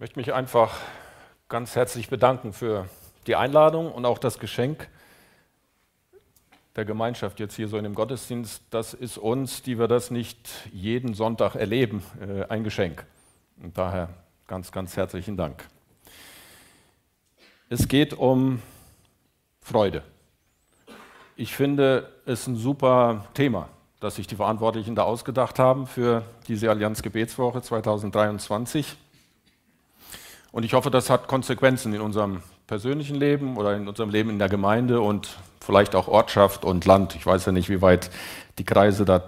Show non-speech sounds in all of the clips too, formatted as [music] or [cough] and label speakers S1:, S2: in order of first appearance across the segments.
S1: Ich möchte mich einfach ganz herzlich bedanken für die Einladung und auch das Geschenk der Gemeinschaft jetzt hier so in dem Gottesdienst. Das ist uns, die wir das nicht jeden Sonntag erleben, äh, ein Geschenk. Und daher ganz, ganz herzlichen Dank. Es geht um Freude. Ich finde es ein super Thema, das sich die Verantwortlichen da ausgedacht haben für diese Allianz Gebetswoche 2023. Und ich hoffe, das hat Konsequenzen in unserem persönlichen Leben oder in unserem Leben in der Gemeinde und vielleicht auch Ortschaft und Land. Ich weiß ja nicht, wie weit die Kreise da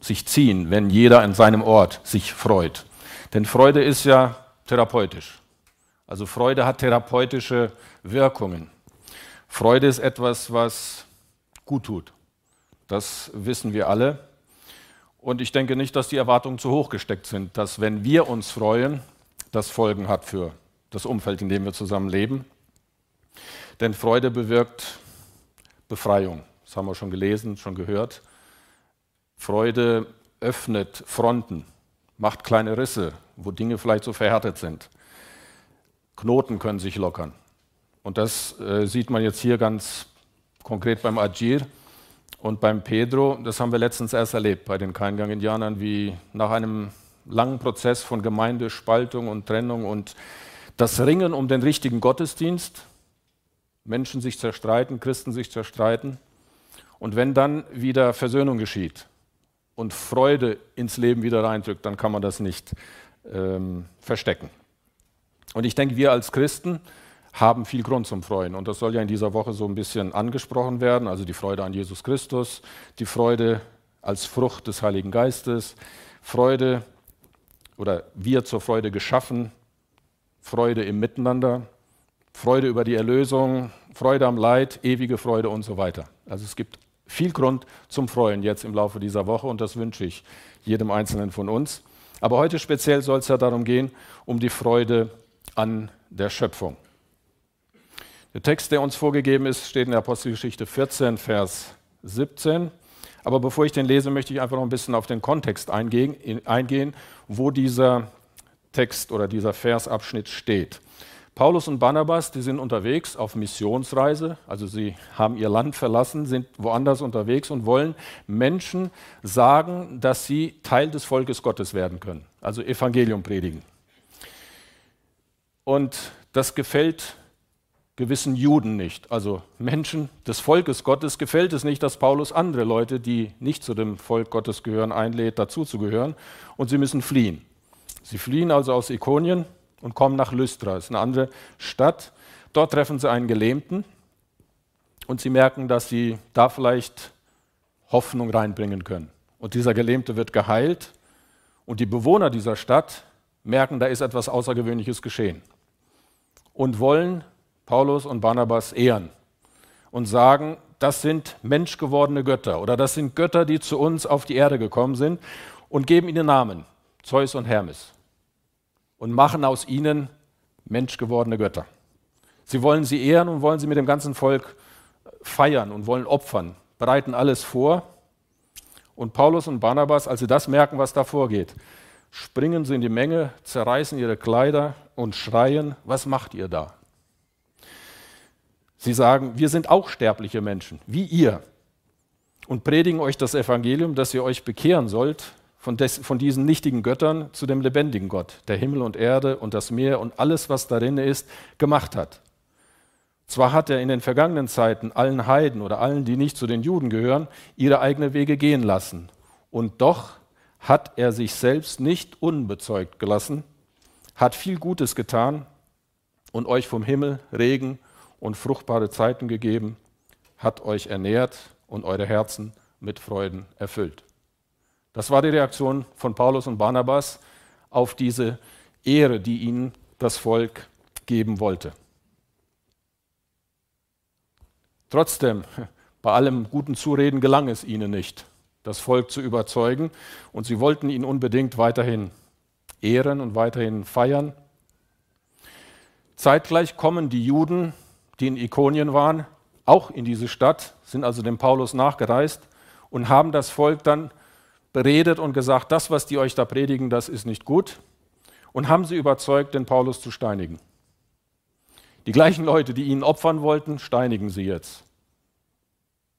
S1: sich ziehen, wenn jeder an seinem Ort sich freut. Denn Freude ist ja therapeutisch. Also Freude hat therapeutische Wirkungen. Freude ist etwas, was gut tut. Das wissen wir alle. Und ich denke nicht, dass die Erwartungen zu hoch gesteckt sind, dass wenn wir uns freuen, das Folgen hat für das Umfeld, in dem wir zusammen leben. Denn Freude bewirkt Befreiung. Das haben wir schon gelesen, schon gehört. Freude öffnet Fronten, macht kleine Risse, wo Dinge vielleicht so verhärtet sind. Knoten können sich lockern. Und das äh, sieht man jetzt hier ganz konkret beim Agir und beim Pedro. Das haben wir letztens erst erlebt bei den Keingang-Indianern, wie nach einem langen Prozess von Gemeindespaltung und Trennung und das Ringen um den richtigen Gottesdienst, Menschen sich zerstreiten, Christen sich zerstreiten. Und wenn dann wieder Versöhnung geschieht und Freude ins Leben wieder reindrückt, dann kann man das nicht ähm, verstecken. Und ich denke, wir als Christen haben viel Grund zum Freuen. Und das soll ja in dieser Woche so ein bisschen angesprochen werden. Also die Freude an Jesus Christus, die Freude als Frucht des Heiligen Geistes, Freude oder wir zur Freude geschaffen, Freude im Miteinander, Freude über die Erlösung, Freude am Leid, ewige Freude und so weiter. Also es gibt viel Grund zum Freuen jetzt im Laufe dieser Woche und das wünsche ich jedem Einzelnen von uns. Aber heute speziell soll es ja darum gehen, um die Freude an der Schöpfung. Der Text, der uns vorgegeben ist, steht in der Apostelgeschichte 14, Vers 17. Aber bevor ich den lese, möchte ich einfach noch ein bisschen auf den Kontext eingehen, eingehen wo dieser Text oder dieser Versabschnitt steht. Paulus und Barnabas, die sind unterwegs auf Missionsreise, also sie haben ihr Land verlassen, sind woanders unterwegs und wollen Menschen sagen, dass sie Teil des Volkes Gottes werden können, also Evangelium predigen. Und das gefällt gewissen Juden nicht, also Menschen des Volkes Gottes, gefällt es nicht, dass Paulus andere Leute, die nicht zu dem Volk Gottes gehören, einlädt, dazuzugehören und sie müssen fliehen. Sie fliehen also aus Ikonien und kommen nach Lystra, das ist eine andere Stadt. Dort treffen sie einen Gelähmten und sie merken, dass sie da vielleicht Hoffnung reinbringen können. Und dieser Gelähmte wird geheilt und die Bewohner dieser Stadt merken, da ist etwas Außergewöhnliches geschehen und wollen Paulus und Barnabas ehren und sagen, das sind menschgewordene Götter oder das sind Götter, die zu uns auf die Erde gekommen sind und geben ihnen Namen, Zeus und Hermes, und machen aus ihnen menschgewordene Götter. Sie wollen sie ehren und wollen sie mit dem ganzen Volk feiern und wollen opfern, bereiten alles vor. Und Paulus und Barnabas, als sie das merken, was da vorgeht, springen sie in die Menge, zerreißen ihre Kleider und schreien, was macht ihr da? Sie sagen, wir sind auch sterbliche Menschen, wie ihr, und predigen euch das Evangelium, dass ihr euch bekehren sollt von, des, von diesen nichtigen Göttern zu dem lebendigen Gott, der Himmel und Erde und das Meer und alles, was darin ist, gemacht hat. Zwar hat er in den vergangenen Zeiten allen Heiden oder allen, die nicht zu den Juden gehören, ihre eigenen Wege gehen lassen. Und doch hat er sich selbst nicht unbezeugt gelassen, hat viel Gutes getan und euch vom Himmel Regen und fruchtbare Zeiten gegeben, hat euch ernährt und eure Herzen mit Freuden erfüllt. Das war die Reaktion von Paulus und Barnabas auf diese Ehre, die ihnen das Volk geben wollte. Trotzdem, bei allem guten Zureden gelang es ihnen nicht, das Volk zu überzeugen, und sie wollten ihn unbedingt weiterhin ehren und weiterhin feiern. Zeitgleich kommen die Juden die in Ikonien waren, auch in diese Stadt, sind also dem Paulus nachgereist und haben das Volk dann beredet und gesagt, das, was die euch da predigen, das ist nicht gut. und haben sie überzeugt, den Paulus zu steinigen. Die gleichen Leute, die ihn opfern wollten, steinigen sie jetzt.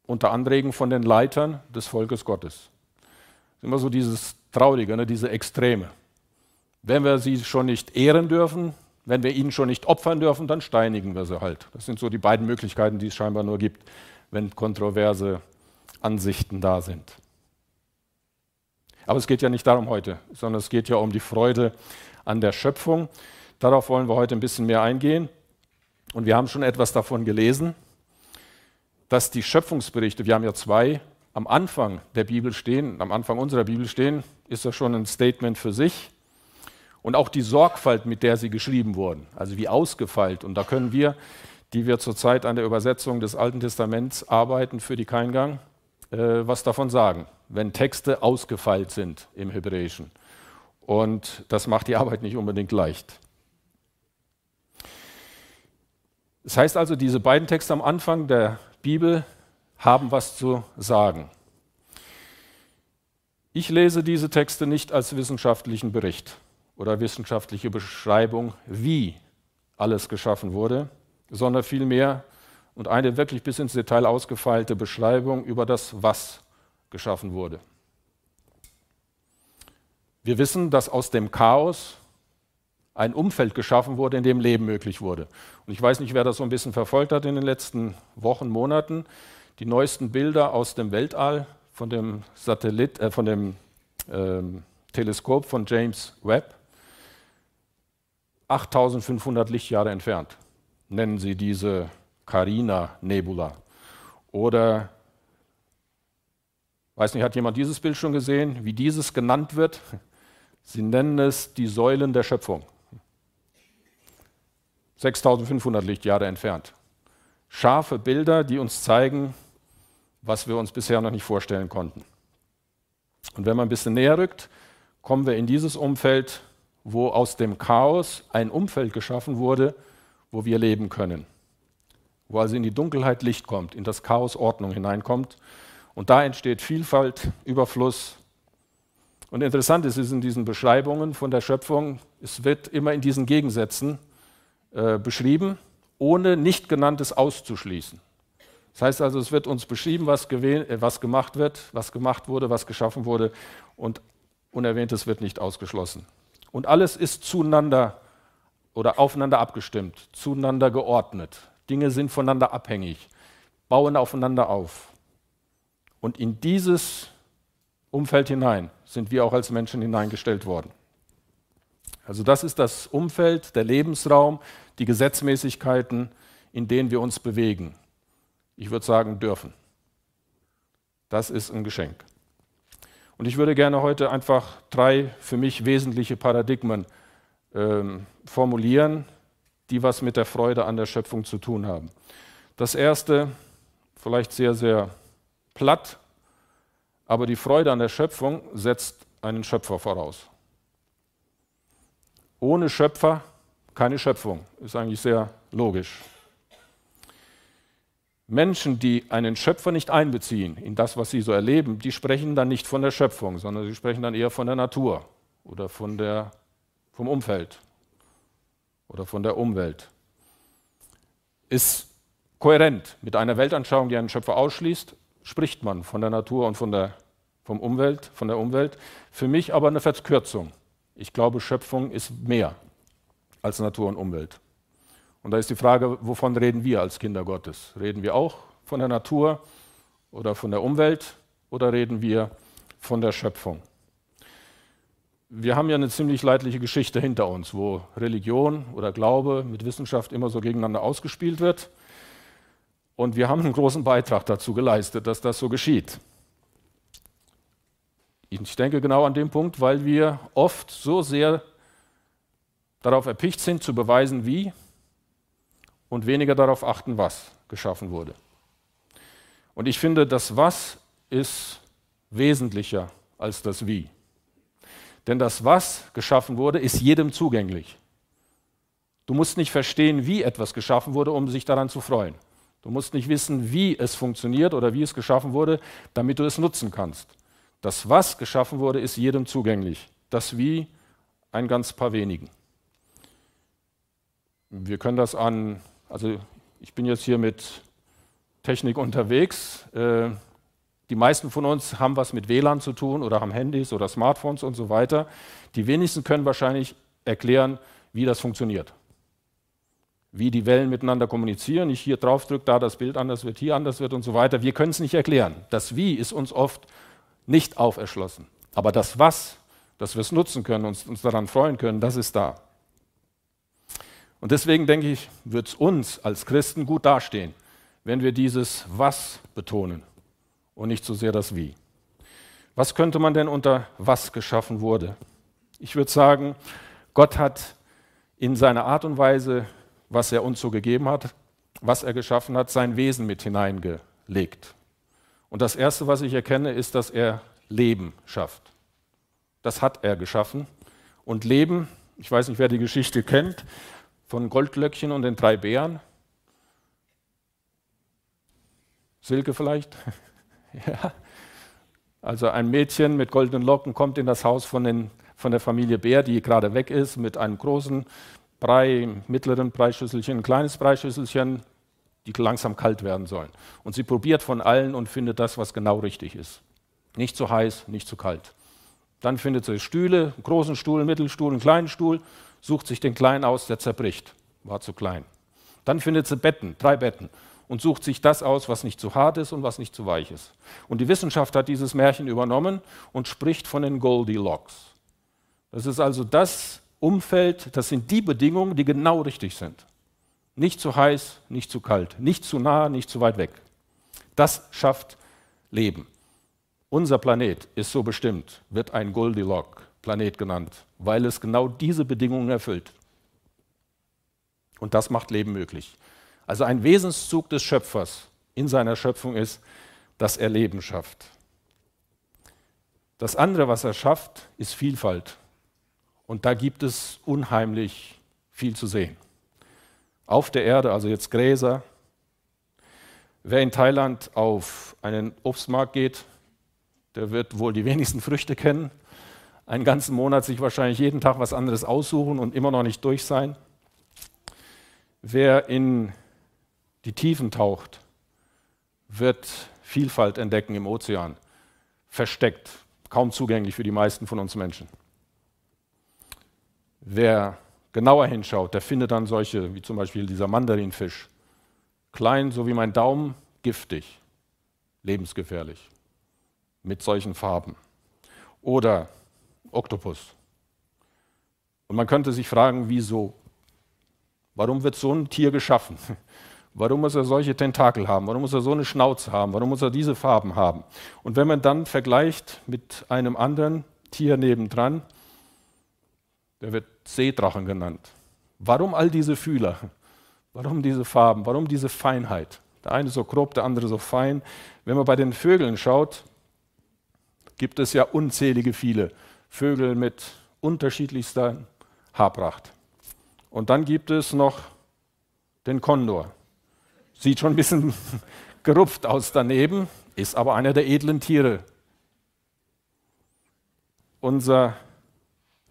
S1: Unter Anregen von den Leitern des Volkes Gottes. Das ist immer so dieses Traurige, ne, diese Extreme. Wenn wir sie schon nicht ehren dürfen, wenn wir ihnen schon nicht opfern dürfen, dann steinigen wir sie halt. Das sind so die beiden Möglichkeiten, die es scheinbar nur gibt, wenn kontroverse Ansichten da sind. Aber es geht ja nicht darum heute, sondern es geht ja um die Freude an der Schöpfung. Darauf wollen wir heute ein bisschen mehr eingehen. Und wir haben schon etwas davon gelesen, dass die Schöpfungsberichte, wir haben ja zwei, am Anfang der Bibel stehen, am Anfang unserer Bibel stehen, ist das schon ein Statement für sich. Und auch die Sorgfalt, mit der sie geschrieben wurden, also wie ausgefeilt. Und da können wir, die wir zurzeit an der Übersetzung des Alten Testaments arbeiten für die Keingang, äh, was davon sagen, wenn Texte ausgefeilt sind im Hebräischen. Und das macht die Arbeit nicht unbedingt leicht. Das heißt also, diese beiden Texte am Anfang der Bibel haben was zu sagen. Ich lese diese Texte nicht als wissenschaftlichen Bericht oder wissenschaftliche Beschreibung, wie alles geschaffen wurde, sondern vielmehr und eine wirklich bis ins Detail ausgefeilte Beschreibung über das, was geschaffen wurde. Wir wissen, dass aus dem Chaos ein Umfeld geschaffen wurde, in dem Leben möglich wurde. Und ich weiß nicht, wer das so ein bisschen verfolgt hat in den letzten Wochen, Monaten. Die neuesten Bilder aus dem Weltall von dem Satellit, äh, von dem ähm, Teleskop von James Webb, 8500 Lichtjahre entfernt, nennen sie diese Carina-Nebula. Oder, weiß nicht, hat jemand dieses Bild schon gesehen, wie dieses genannt wird? Sie nennen es die Säulen der Schöpfung. 6500 Lichtjahre entfernt. Scharfe Bilder, die uns zeigen, was wir uns bisher noch nicht vorstellen konnten. Und wenn man ein bisschen näher rückt, kommen wir in dieses Umfeld, wo aus dem Chaos ein Umfeld geschaffen wurde, wo wir leben können. Wo also in die Dunkelheit Licht kommt, in das Chaos Ordnung hineinkommt. Und da entsteht Vielfalt, Überfluss. Und interessant ist es in diesen Beschreibungen von der Schöpfung, es wird immer in diesen Gegensätzen äh, beschrieben, ohne nicht genanntes auszuschließen. Das heißt also, es wird uns beschrieben, was, äh, was gemacht wird, was gemacht wurde, was geschaffen wurde und Unerwähntes wird nicht ausgeschlossen. Und alles ist zueinander oder aufeinander abgestimmt, zueinander geordnet. Dinge sind voneinander abhängig, bauen aufeinander auf. Und in dieses Umfeld hinein sind wir auch als Menschen hineingestellt worden. Also das ist das Umfeld, der Lebensraum, die Gesetzmäßigkeiten, in denen wir uns bewegen. Ich würde sagen, dürfen. Das ist ein Geschenk. Und ich würde gerne heute einfach drei für mich wesentliche Paradigmen ähm, formulieren, die was mit der Freude an der Schöpfung zu tun haben. Das erste, vielleicht sehr, sehr platt, aber die Freude an der Schöpfung setzt einen Schöpfer voraus. Ohne Schöpfer keine Schöpfung. Ist eigentlich sehr logisch. Menschen, die einen Schöpfer nicht einbeziehen in das, was sie so erleben, die sprechen dann nicht von der Schöpfung, sondern sie sprechen dann eher von der Natur oder von der, vom Umfeld oder von der Umwelt. Ist kohärent mit einer Weltanschauung, die einen Schöpfer ausschließt, spricht man von der Natur und von der, vom Umwelt, von der Umwelt. Für mich aber eine Verkürzung. Ich glaube, Schöpfung ist mehr als Natur und Umwelt. Und da ist die Frage, wovon reden wir als Kinder Gottes? Reden wir auch von der Natur oder von der Umwelt oder reden wir von der Schöpfung? Wir haben ja eine ziemlich leidliche Geschichte hinter uns, wo Religion oder Glaube mit Wissenschaft immer so gegeneinander ausgespielt wird. Und wir haben einen großen Beitrag dazu geleistet, dass das so geschieht. Ich denke genau an den Punkt, weil wir oft so sehr darauf erpicht sind, zu beweisen, wie, und weniger darauf achten, was geschaffen wurde. Und ich finde, das Was ist wesentlicher als das Wie. Denn das Was geschaffen wurde, ist jedem zugänglich. Du musst nicht verstehen, wie etwas geschaffen wurde, um sich daran zu freuen. Du musst nicht wissen, wie es funktioniert oder wie es geschaffen wurde, damit du es nutzen kannst. Das, was geschaffen wurde, ist jedem zugänglich. Das Wie ein ganz paar wenigen. Wir können das an, also ich bin jetzt hier mit Technik unterwegs. Äh, die meisten von uns haben was mit WLAN zu tun oder haben Handys oder Smartphones und so weiter. Die wenigsten können wahrscheinlich erklären, wie das funktioniert. Wie die Wellen miteinander kommunizieren. Ich hier drauf drücke, da das Bild anders wird, hier anders wird und so weiter. Wir können es nicht erklären. Das Wie ist uns oft nicht auferschlossen. Aber das Was, dass wir es nutzen können und uns daran freuen können, das ist da. Und deswegen denke ich, wird es uns als Christen gut dastehen, wenn wir dieses Was betonen und nicht so sehr das Wie. Was könnte man denn unter was geschaffen wurde? Ich würde sagen, Gott hat in seiner Art und Weise, was er uns so gegeben hat, was er geschaffen hat, sein Wesen mit hineingelegt. Und das Erste, was ich erkenne, ist, dass er Leben schafft. Das hat er geschaffen. Und Leben, ich weiß nicht, wer die Geschichte kennt, von Goldlöckchen und den drei Bären. Silke vielleicht? [laughs] ja. Also ein Mädchen mit goldenen Locken kommt in das Haus von, den, von der Familie Bär, die gerade weg ist, mit einem großen Brei, mittleren Breischüsselchen, ein kleines Breischüsselchen, die langsam kalt werden sollen. Und sie probiert von allen und findet das, was genau richtig ist. Nicht zu heiß, nicht zu kalt. Dann findet sie Stühle, einen großen Stuhl, einen Mittelstuhl, einen kleinen Stuhl, sucht sich den kleinen aus, der zerbricht. War zu klein. Dann findet sie Betten, drei Betten und sucht sich das aus, was nicht zu hart ist und was nicht zu weich ist. Und die Wissenschaft hat dieses Märchen übernommen und spricht von den Goldilocks. Das ist also das Umfeld, das sind die Bedingungen, die genau richtig sind. Nicht zu heiß, nicht zu kalt, nicht zu nah, nicht zu weit weg. Das schafft Leben. Unser Planet ist so bestimmt, wird ein Goldilock-Planet genannt, weil es genau diese Bedingungen erfüllt. Und das macht Leben möglich. Also ein Wesenszug des Schöpfers in seiner Schöpfung ist, dass er Leben schafft. Das andere, was er schafft, ist Vielfalt. Und da gibt es unheimlich viel zu sehen. Auf der Erde, also jetzt Gräser. Wer in Thailand auf einen Obstmarkt geht, der wird wohl die wenigsten Früchte kennen. Einen ganzen Monat sich wahrscheinlich jeden Tag was anderes aussuchen und immer noch nicht durch sein. Wer in die Tiefen taucht, wird Vielfalt entdecken im Ozean, versteckt, kaum zugänglich für die meisten von uns Menschen. Wer genauer hinschaut, der findet dann solche, wie zum Beispiel dieser Mandarinfisch, klein, so wie mein Daumen, giftig, lebensgefährlich, mit solchen Farben. Oder Oktopus. Und man könnte sich fragen, wieso? Warum wird so ein Tier geschaffen? [laughs] Warum muss er solche Tentakel haben? Warum muss er so eine Schnauze haben? Warum muss er diese Farben haben? Und wenn man dann vergleicht mit einem anderen Tier nebendran, der wird Seedrachen genannt. Warum all diese Fühler? [laughs] Warum diese Farben? Warum diese Feinheit? Der eine so grob, der andere so fein. Wenn man bei den Vögeln schaut, gibt es ja unzählige viele Vögel mit unterschiedlichster Haarpracht. Und dann gibt es noch den Kondor. Sieht schon ein bisschen [laughs] gerupft aus daneben, ist aber einer der edlen Tiere. Unser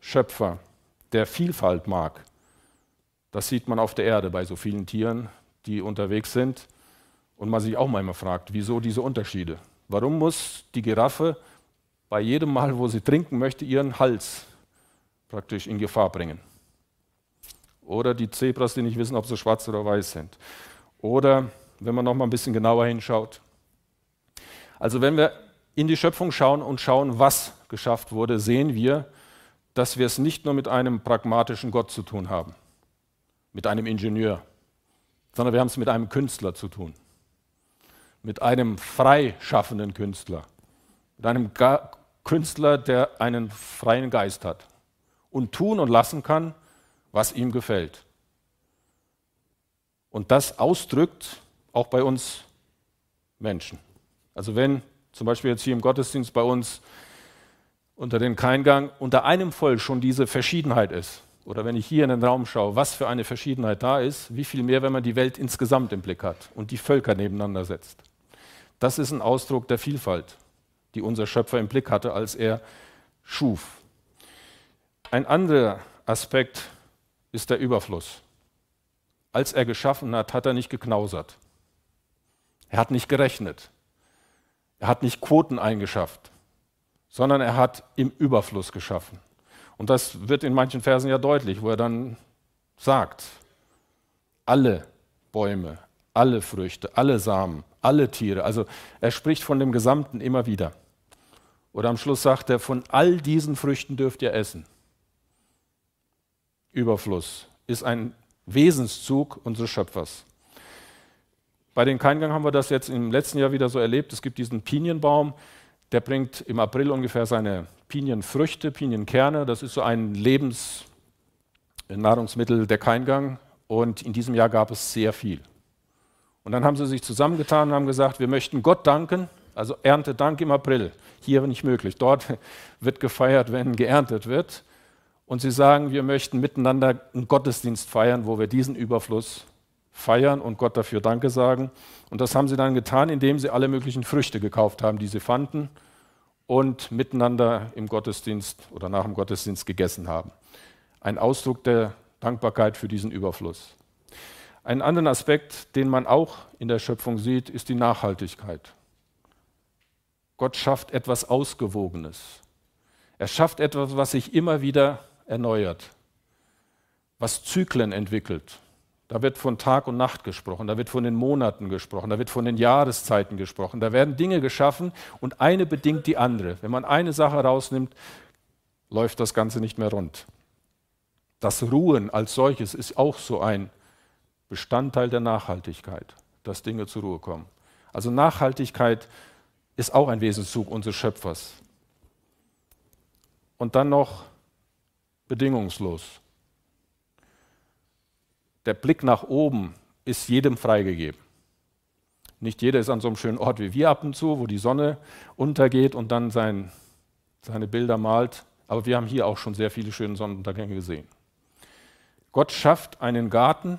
S1: Schöpfer, der Vielfalt mag, das sieht man auf der Erde bei so vielen Tieren, die unterwegs sind. Und man sich auch manchmal fragt, wieso diese Unterschiede? Warum muss die Giraffe bei jedem Mal, wo sie trinken möchte, ihren Hals praktisch in Gefahr bringen? Oder die Zebras, die nicht wissen, ob sie schwarz oder weiß sind. Oder wenn man noch mal ein bisschen genauer hinschaut. Also wenn wir in die Schöpfung schauen und schauen, was geschafft wurde, sehen wir, dass wir es nicht nur mit einem pragmatischen Gott zu tun haben, mit einem Ingenieur, sondern wir haben es mit einem Künstler zu tun, mit einem freischaffenden Künstler, mit einem Ga Künstler, der einen freien Geist hat und tun und lassen kann, was ihm gefällt und das ausdrückt auch bei uns Menschen. Also wenn zum Beispiel jetzt hier im Gottesdienst bei uns unter den Keingang unter einem Volk schon diese Verschiedenheit ist, oder wenn ich hier in den Raum schaue, was für eine Verschiedenheit da ist, wie viel mehr, wenn man die Welt insgesamt im Blick hat und die Völker nebeneinander setzt. Das ist ein Ausdruck der Vielfalt, die unser Schöpfer im Blick hatte, als er schuf. Ein anderer Aspekt ist der Überfluss. Als er geschaffen hat, hat er nicht geknausert. Er hat nicht gerechnet. Er hat nicht Quoten eingeschafft, sondern er hat im Überfluss geschaffen. Und das wird in manchen Versen ja deutlich, wo er dann sagt, alle Bäume, alle Früchte, alle Samen, alle Tiere. Also er spricht von dem Gesamten immer wieder. Oder am Schluss sagt er, von all diesen Früchten dürft ihr essen. Überfluss ist ein Wesenszug unseres Schöpfers. Bei den Keingang haben wir das jetzt im letzten Jahr wieder so erlebt. Es gibt diesen Pinienbaum, der bringt im April ungefähr seine Pinienfrüchte, Pinienkerne. Das ist so ein Lebensnahrungsmittel der Keingang. Und in diesem Jahr gab es sehr viel. Und dann haben sie sich zusammengetan und haben gesagt, wir möchten Gott danken, also Erntedank im April. Hier nicht möglich. Dort [laughs] wird gefeiert, wenn geerntet wird. Und sie sagen, wir möchten miteinander einen Gottesdienst feiern, wo wir diesen Überfluss feiern und Gott dafür Danke sagen. Und das haben sie dann getan, indem sie alle möglichen Früchte gekauft haben, die sie fanden und miteinander im Gottesdienst oder nach dem Gottesdienst gegessen haben. Ein Ausdruck der Dankbarkeit für diesen Überfluss. Einen anderen Aspekt, den man auch in der Schöpfung sieht, ist die Nachhaltigkeit. Gott schafft etwas Ausgewogenes. Er schafft etwas, was sich immer wieder erneuert, was Zyklen entwickelt. Da wird von Tag und Nacht gesprochen, da wird von den Monaten gesprochen, da wird von den Jahreszeiten gesprochen. Da werden Dinge geschaffen und eine bedingt die andere. Wenn man eine Sache rausnimmt, läuft das Ganze nicht mehr rund. Das Ruhen als solches ist auch so ein Bestandteil der Nachhaltigkeit, dass Dinge zur Ruhe kommen. Also Nachhaltigkeit ist auch ein Wesenszug unseres Schöpfers. Und dann noch bedingungslos. Der Blick nach oben ist jedem freigegeben. Nicht jeder ist an so einem schönen Ort wie wir ab und zu, wo die Sonne untergeht und dann sein, seine Bilder malt. Aber wir haben hier auch schon sehr viele schöne Sonnenuntergänge gesehen. Gott schafft einen Garten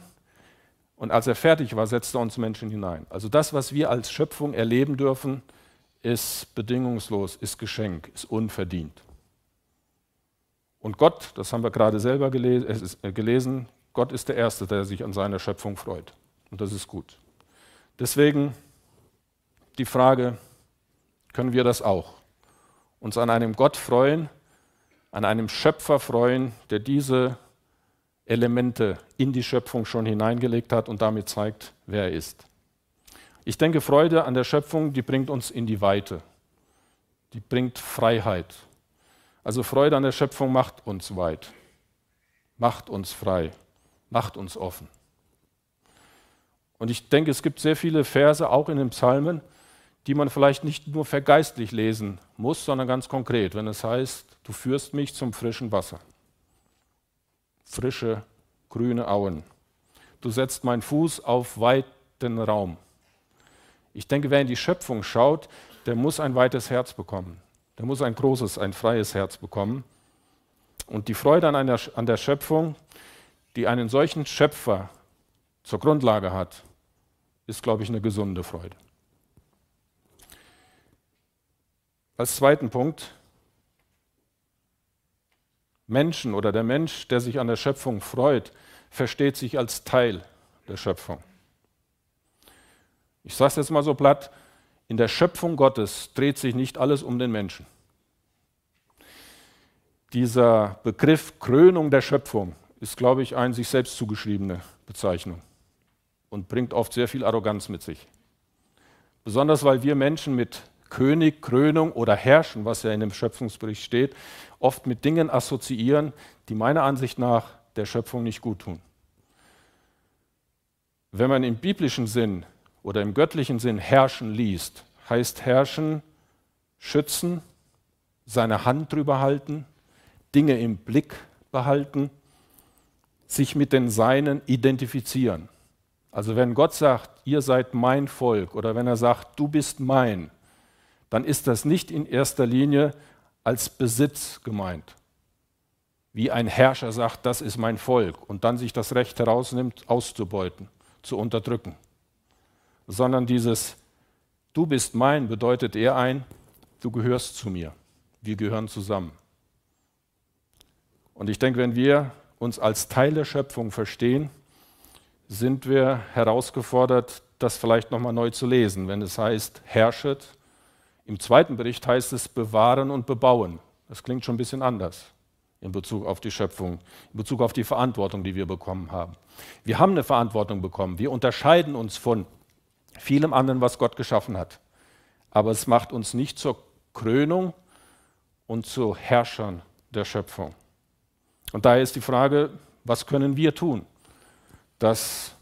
S1: und als er fertig war, setzte er uns Menschen hinein. Also das, was wir als Schöpfung erleben dürfen, ist bedingungslos, ist Geschenk, ist unverdient. Und Gott, das haben wir gerade selber äh, gelesen, Gott ist der Erste, der sich an seiner Schöpfung freut. Und das ist gut. Deswegen die Frage, können wir das auch? Uns an einem Gott freuen, an einem Schöpfer freuen, der diese Elemente in die Schöpfung schon hineingelegt hat und damit zeigt, wer er ist. Ich denke, Freude an der Schöpfung, die bringt uns in die Weite. Die bringt Freiheit. Also Freude an der Schöpfung macht uns weit, macht uns frei, macht uns offen. Und ich denke, es gibt sehr viele Verse, auch in den Psalmen, die man vielleicht nicht nur vergeistlich lesen muss, sondern ganz konkret, wenn es heißt, du führst mich zum frischen Wasser. Frische, grüne Auen. Du setzt meinen Fuß auf weiten Raum. Ich denke, wer in die Schöpfung schaut, der muss ein weites Herz bekommen. Der muss ein großes, ein freies Herz bekommen. Und die Freude an, einer, an der Schöpfung, die einen solchen Schöpfer zur Grundlage hat, ist, glaube ich, eine gesunde Freude. Als zweiten Punkt, Menschen oder der Mensch, der sich an der Schöpfung freut, versteht sich als Teil der Schöpfung. Ich sage es jetzt mal so platt, in der Schöpfung Gottes dreht sich nicht alles um den Menschen. Dieser Begriff Krönung der Schöpfung ist, glaube ich, eine sich selbst zugeschriebene Bezeichnung und bringt oft sehr viel Arroganz mit sich. Besonders weil wir Menschen mit König, Krönung oder Herrschen, was ja in dem Schöpfungsbericht steht, oft mit Dingen assoziieren, die meiner Ansicht nach der Schöpfung nicht gut tun. Wenn man im biblischen Sinn oder im göttlichen Sinn herrschen liest, heißt herrschen, schützen, seine Hand drüber halten, Dinge im Blick behalten, sich mit den Seinen identifizieren. Also wenn Gott sagt, ihr seid mein Volk oder wenn er sagt, du bist mein, dann ist das nicht in erster Linie als Besitz gemeint. Wie ein Herrscher sagt, das ist mein Volk und dann sich das Recht herausnimmt, auszubeuten, zu unterdrücken sondern dieses Du bist mein bedeutet eher ein, du gehörst zu mir. Wir gehören zusammen. Und ich denke, wenn wir uns als Teil der Schöpfung verstehen, sind wir herausgefordert, das vielleicht nochmal neu zu lesen, wenn es heißt, herrschet. Im zweiten Bericht heißt es bewahren und bebauen. Das klingt schon ein bisschen anders in Bezug auf die Schöpfung, in Bezug auf die Verantwortung, die wir bekommen haben. Wir haben eine Verantwortung bekommen. Wir unterscheiden uns von vielem anderen, was Gott geschaffen hat. Aber es macht uns nicht zur Krönung und zu Herrschern der Schöpfung. Und daher ist die Frage, was können wir tun, dass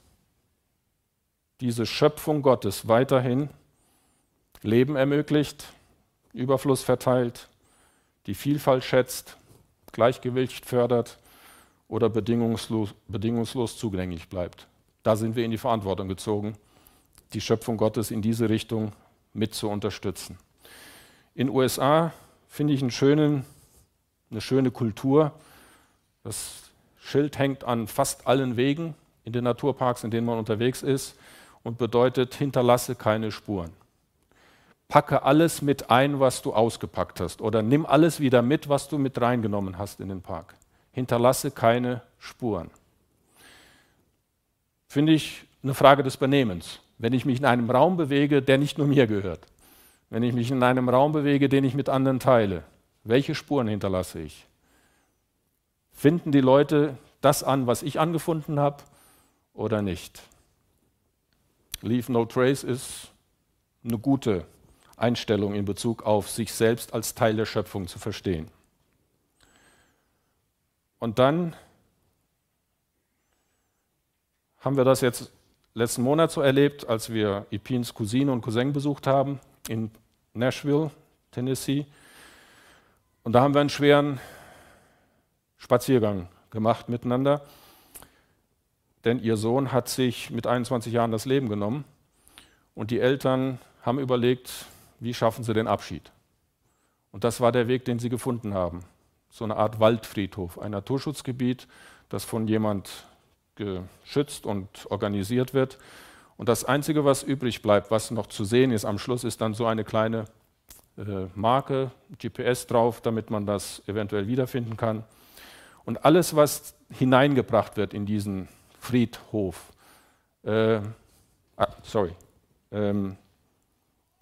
S1: diese Schöpfung Gottes weiterhin Leben ermöglicht, Überfluss verteilt, die Vielfalt schätzt, Gleichgewicht fördert oder bedingungslos, bedingungslos zugänglich bleibt. Da sind wir in die Verantwortung gezogen, die Schöpfung Gottes in diese Richtung mit zu unterstützen. In USA finde ich schönen, eine schöne Kultur. Das Schild hängt an fast allen Wegen in den Naturparks, in denen man unterwegs ist und bedeutet, hinterlasse keine Spuren. Packe alles mit ein, was du ausgepackt hast oder nimm alles wieder mit, was du mit reingenommen hast in den Park. Hinterlasse keine Spuren. Finde ich eine Frage des Benehmens. Wenn ich mich in einem Raum bewege, der nicht nur mir gehört, wenn ich mich in einem Raum bewege, den ich mit anderen teile, welche Spuren hinterlasse ich? Finden die Leute das an, was ich angefunden habe oder nicht? Leave no trace ist eine gute Einstellung in Bezug auf sich selbst als Teil der Schöpfung zu verstehen. Und dann haben wir das jetzt letzten Monat so erlebt, als wir Ipins Cousine und Cousin besucht haben in Nashville, Tennessee. Und da haben wir einen schweren Spaziergang gemacht miteinander, denn ihr Sohn hat sich mit 21 Jahren das Leben genommen und die Eltern haben überlegt, wie schaffen sie den Abschied. Und das war der Weg, den sie gefunden haben. So eine Art Waldfriedhof, ein Naturschutzgebiet, das von jemand geschützt und organisiert wird. Und das Einzige, was übrig bleibt, was noch zu sehen ist am Schluss, ist dann so eine kleine äh, Marke, GPS drauf, damit man das eventuell wiederfinden kann. Und alles, was hineingebracht wird in diesen Friedhof, äh, ah, sorry, ähm,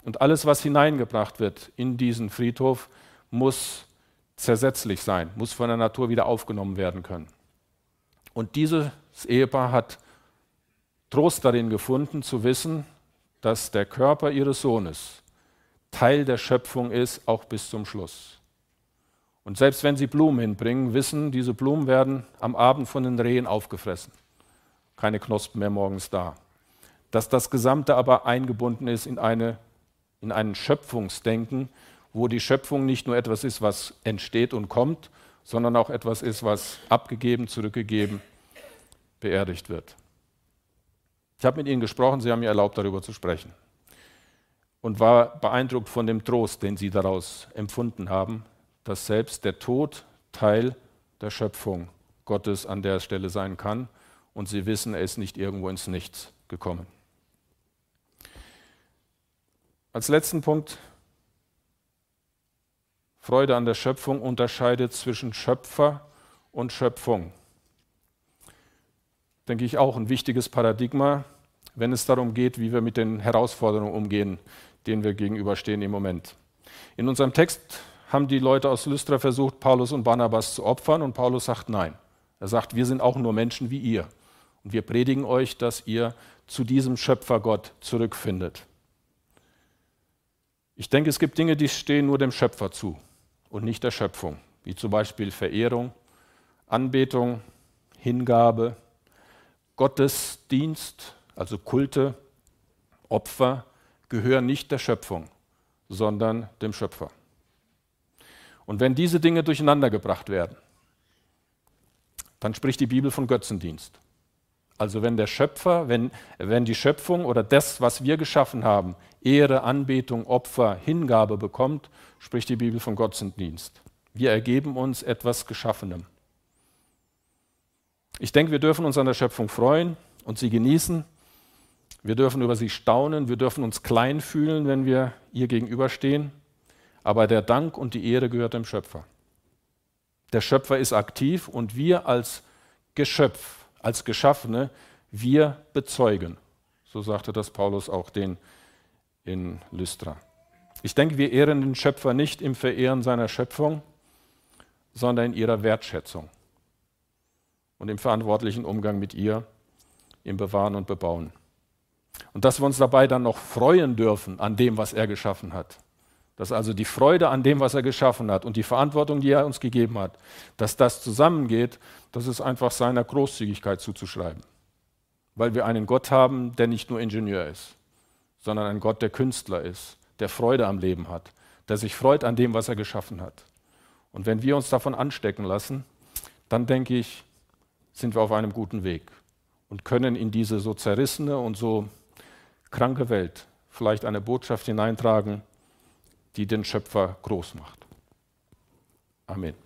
S1: und alles, was hineingebracht wird in diesen Friedhof, muss zersetzlich sein, muss von der Natur wieder aufgenommen werden können. Und dieses Ehepaar hat Trost darin gefunden, zu wissen, dass der Körper ihres Sohnes Teil der Schöpfung ist, auch bis zum Schluss. Und selbst wenn sie Blumen hinbringen, wissen, diese Blumen werden am Abend von den Rehen aufgefressen. Keine Knospen mehr morgens da. Dass das Gesamte aber eingebunden ist in, eine, in ein Schöpfungsdenken, wo die Schöpfung nicht nur etwas ist, was entsteht und kommt, sondern auch etwas ist, was abgegeben, zurückgegeben, beerdigt wird. Ich habe mit Ihnen gesprochen, Sie haben mir erlaubt, darüber zu sprechen. Und war beeindruckt von dem Trost, den Sie daraus empfunden haben, dass selbst der Tod Teil der Schöpfung Gottes an der Stelle sein kann. Und Sie wissen, er ist nicht irgendwo ins Nichts gekommen. Als letzten Punkt Freude an der Schöpfung unterscheidet zwischen Schöpfer und Schöpfung. Denke ich auch ein wichtiges Paradigma, wenn es darum geht, wie wir mit den Herausforderungen umgehen, denen wir gegenüberstehen im Moment. In unserem Text haben die Leute aus Lystra versucht, Paulus und Barnabas zu opfern und Paulus sagt nein. Er sagt, wir sind auch nur Menschen wie ihr. Und wir predigen euch, dass ihr zu diesem Schöpfergott zurückfindet. Ich denke, es gibt Dinge, die stehen nur dem Schöpfer zu und nicht der Schöpfung, wie zum Beispiel Verehrung, Anbetung, Hingabe, Gottesdienst, also Kulte, Opfer, gehören nicht der Schöpfung, sondern dem Schöpfer. Und wenn diese Dinge durcheinander gebracht werden, dann spricht die Bibel von Götzendienst. Also wenn der Schöpfer, wenn, wenn die Schöpfung oder das, was wir geschaffen haben, Ehre, Anbetung, Opfer, Hingabe bekommt, spricht die Bibel von Gottesdienst. Wir ergeben uns etwas Geschaffenem. Ich denke, wir dürfen uns an der Schöpfung freuen und sie genießen. Wir dürfen über sie staunen, wir dürfen uns klein fühlen, wenn wir ihr gegenüberstehen. Aber der Dank und die Ehre gehört dem Schöpfer. Der Schöpfer ist aktiv und wir als Geschöpf, als Geschaffene, wir bezeugen. So sagte das Paulus auch den in Lystra. Ich denke, wir ehren den Schöpfer nicht im Verehren seiner Schöpfung, sondern in ihrer Wertschätzung und im verantwortlichen Umgang mit ihr, im Bewahren und Bebauen. Und dass wir uns dabei dann noch freuen dürfen an dem, was er geschaffen hat. Dass also die Freude an dem, was er geschaffen hat und die Verantwortung, die er uns gegeben hat, dass das zusammengeht, das ist einfach seiner Großzügigkeit zuzuschreiben. Weil wir einen Gott haben, der nicht nur Ingenieur ist, sondern ein Gott, der Künstler ist, der Freude am Leben hat, der sich freut an dem, was er geschaffen hat. Und wenn wir uns davon anstecken lassen, dann denke ich, sind wir auf einem guten Weg und können in diese so zerrissene und so kranke Welt vielleicht eine Botschaft hineintragen, die den Schöpfer groß macht. Amen.